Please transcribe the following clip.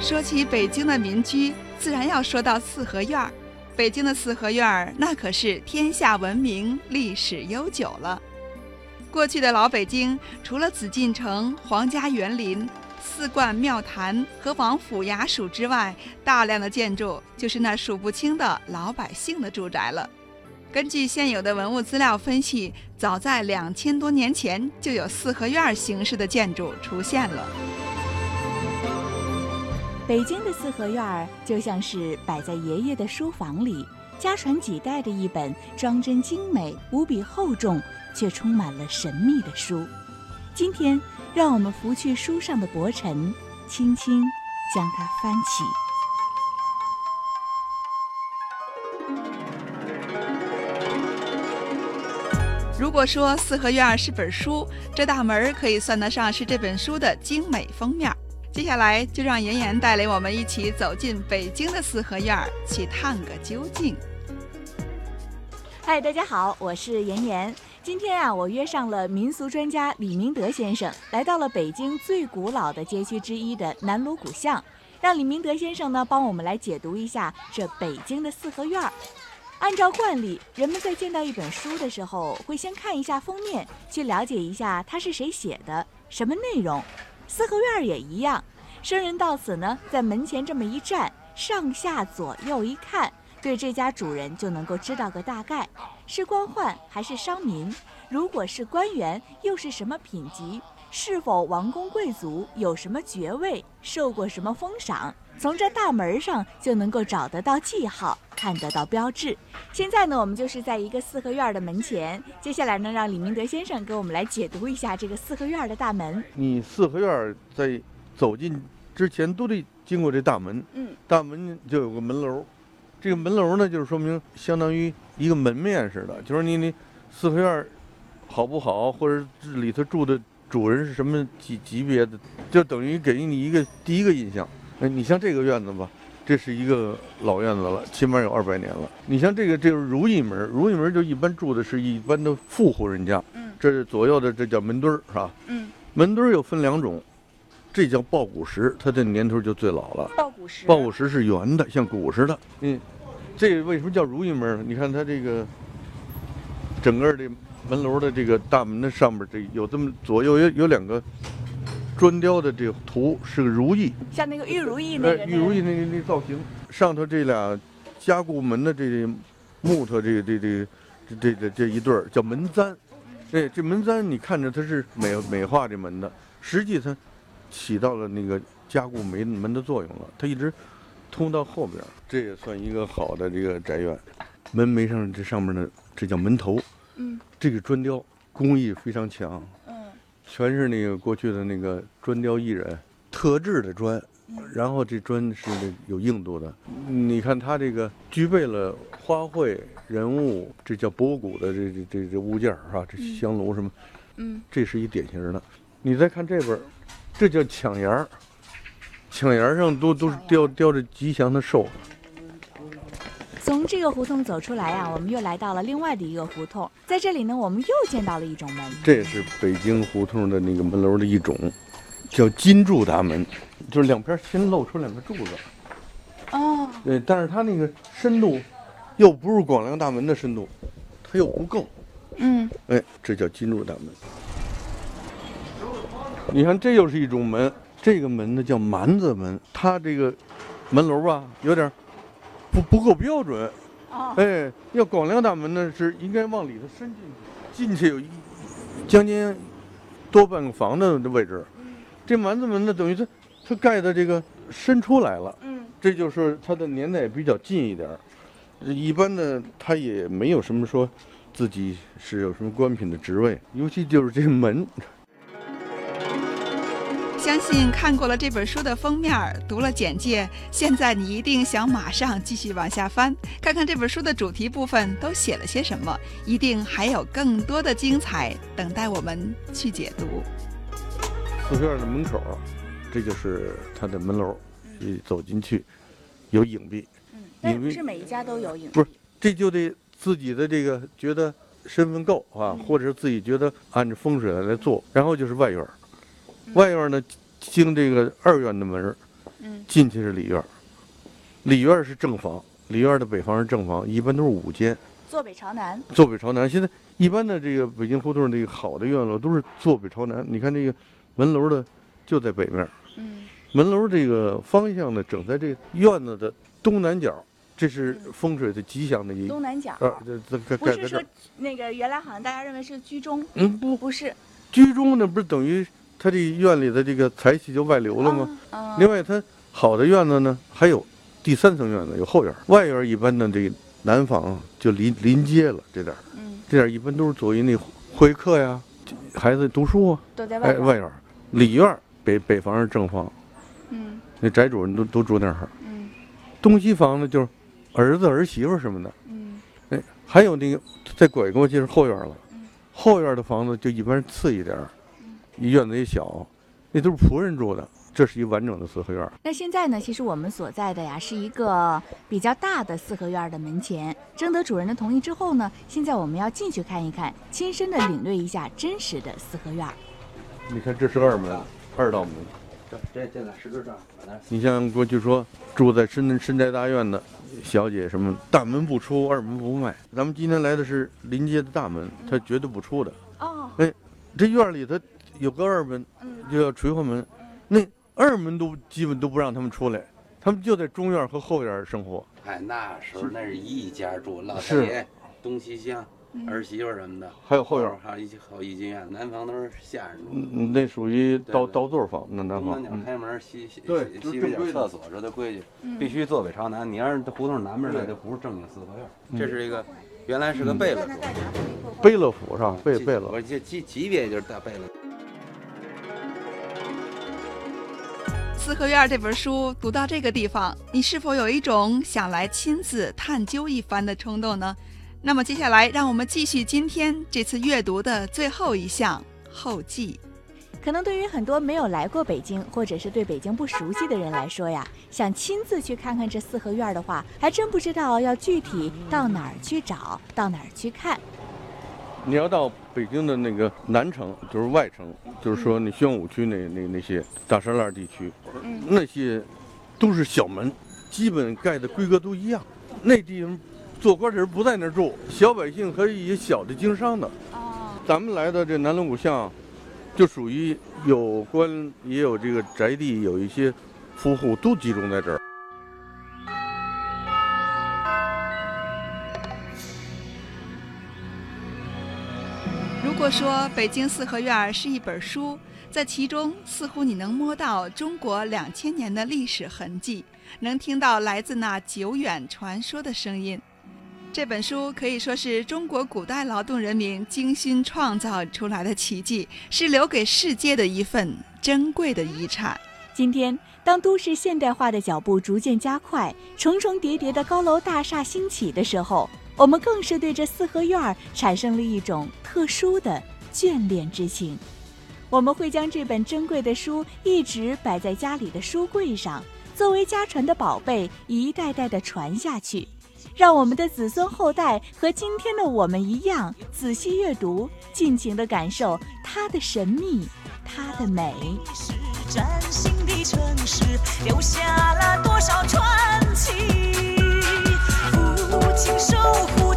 说起北京的民居，自然要说到四合院儿。北京的四合院儿那可是天下闻名、历史悠久了。过去的老北京，除了紫禁城、皇家园林、寺观庙坛和王府衙署之外，大量的建筑就是那数不清的老百姓的住宅了。根据现有的文物资料分析，早在两千多年前就有四合院形式的建筑出现了。北京的四合院儿就像是摆在爷爷的书房里，家传几代的一本装帧精美、无比厚重却充满了神秘的书。今天，让我们拂去书上的薄尘，轻轻将它翻起。如果说四合院是本书，这大门可以算得上是这本书的精美封面。接下来就让妍妍带领我们一起走进北京的四合院儿，去探个究竟。嗨，大家好，我是妍妍。今天啊，我约上了民俗专家李明德先生，来到了北京最古老的街区之一的南锣鼓巷，让李明德先生呢帮我们来解读一下这北京的四合院儿。按照惯例，人们在见到一本书的时候，会先看一下封面，去了解一下它是谁写的，什么内容。四合院也一样，生人到此呢，在门前这么一站，上下左右一看，对这家主人就能够知道个大概，是官宦还是商民？如果是官员，又是什么品级？是否王公贵族？有什么爵位？受过什么封赏？从这大门上就能够找得到记号，看得到标志。现在呢，我们就是在一个四合院的门前。接下来呢，让李明德先生给我们来解读一下这个四合院的大门。你四合院在走进之前都得经过这大门，嗯，大门就有个门楼，这个门楼呢，就是说明相当于一个门面似的，就是你你四合院好不好，或者里头住的主人是什么级级别的，就等于给你一个第一个印象。哎，你像这个院子吧，这是一个老院子了，起码有二百年了。你像这个，这是如意门，如意门就一般住的是一般的富户人家。嗯，这是左右的，这叫门墩儿，是吧？嗯，门墩儿又分两种，这叫抱鼓石，它的年头就最老了。抱鼓石，石是圆的，像鼓似的。嗯，这为什么叫如意门呢？你看它这个整个这门楼的这个大门的上面，这有这么左右有有两个。砖雕的这个图是个如意，像那个玉如意那个玉如意那个那造型，上头这俩加固门的这木头这个这这这这这一对儿叫门簪，哎，这门簪你看着它是美美化这门的，实际它起到了那个加固门门的作用了，它一直通到后边，这也算一个好的这个宅院。门楣上这上面的这叫门头，嗯，这个砖雕工艺非常强。全是那个过去的那个砖雕艺人特制的砖，然后这砖是那有硬度的。你看它这个具备了花卉、人物，这叫博古的这这这这物件儿哈，这香炉什么，嗯，这是一典型的。你再看这边，这叫抢檐儿，抢檐上都都是雕雕着吉祥的兽。从这个胡同走出来啊，我们又来到了另外的一个胡同，在这里呢，我们又见到了一种门。这也是北京胡同的那个门楼的一种，叫金柱大门，就是两边先露出两个柱子。哦。对，但是它那个深度，又不是广梁大门的深度，它又不够。嗯。哎，这叫金柱大门。你看，这又是一种门，这个门呢叫蛮子门，它这个门楼吧，有点。不不够标准，哎，要广亮大门呢是应该往里头伸进去，进去有一将近多半个房子的位置。这蛮子门呢，等于它它盖的这个伸出来了，嗯，这就是它的年代比较近一点一般的它也没有什么说自己是有什么官品的职位，尤其就是这门。相信看过了这本书的封面，读了简介，现在你一定想马上继续往下翻，看看这本书的主题部分都写了些什么，一定还有更多的精彩等待我们去解读。四合院的门口，这就是它的门楼，一走进去有影壁，嗯，不是每一家都有影壁，不是，这就得自己的这个觉得身份够啊，或者是自己觉得按照风水来来做，然后就是外院。外院呢，经这个二院的门嗯进去是里院儿，里院儿是正房，里院儿的北房是正房，一般都是五间，坐北朝南。坐北朝南。现在一般的这个北京胡同这个好的院落都是坐北朝南。你看这个门楼的就在北面儿，嗯门楼这个方向呢整在这院子的东南角，这是风水的吉祥的一东南角。啊，这这盖不是说。那个原来好像大家认为是居中，嗯，不，不是居中那不是等于他这院里的这个财气就外流了吗？？啊另外，他好的院子呢，还有第三层院子，有后院儿。外院儿一般的这个南房就临临街了，这点儿，嗯，这点儿一般都是作为那会客呀，孩子读书啊。哎，都在外边。外院儿，里院儿北北房是正房，嗯那宅主人都都住那儿。嗯东西房呢，就是儿子儿媳妇什么的。嗯哎，还有那个再拐过去是后院儿了嗯，后院儿的房子就一般次一点儿，院子也小，那都是仆人住的。这是一完整的四合院儿。那现在呢？其实我们所在的呀是一个比较大的四合院的门前。征得主人的同意之后呢，现在我们要进去看一看，亲身的领略一下真实的四合院。你看，这是二门，二道门。这这这个石头上，你像过去说住在深深宅大院的小姐，什么大门不出，二门不迈。咱们今天来的是临街的大门，它绝对不出的。哦，哎这院儿里头有个二门，嗯。就叫垂花门，那二门都基本都不让他们出来，他们就在中院和后院生活。哎，那时候那是一家住，老太爷、东西厢、嗯。儿媳妇什么的，还有后院，还有一好一进院，南房都是下人住。嗯，那属于倒倒座房，那南东南，角房嗯开门，西西对西西边就是正规的角厕所这都规矩，嗯。必须坐北朝南。你要是胡同南边那，对。就不是正经四合院。嗯。这是一个，原来是个贝勒府，贝勒府是吧？贝贝勒。我这级级别就是大贝勒。《四合院》这本书读到这个地方，你是否有一种想来亲自探究一番的冲动呢？那么接下来，让我们继续今天这次阅读的最后一项后记。可能对于很多没有来过北京，或者是对北京不熟悉的人来说呀，想亲自去看看这四合院的话，还真不知道要具体到哪儿去找，到哪儿去看。你要到北京的那个南城，就是外城，就是说那宣武区那那那些大栅栏地区，嗯那些都是小门，基本盖的规格都一样。那地方做官的人不在那儿住，小百姓和一些小的经商的。哦，咱们来的这南锣鼓巷，就属于有官也有这个宅地，有一些夫户都集中在这儿。果说北京四合院是一本书，在其中似乎你能摸到中国两千年的历史痕迹，能听到来自那久远传说的声音。这本书可以说是中国古代劳动人民精心创造出来的奇迹，是留给世界的一份珍贵的遗产。今天，当都市现代化的脚步逐渐加快，重重叠叠的高楼大厦兴起的时候，我们更是对这四合院产生了一种特殊的眷恋之情。我们会将这本珍贵的书一直摆在家里的书柜上，作为家传的宝贝，一代代的传下去，让我们的子孙后代和今天的我们一样，仔细阅读，尽情的感受它的神秘，它的美。是崭新的城市，留下了多少传奇？请守护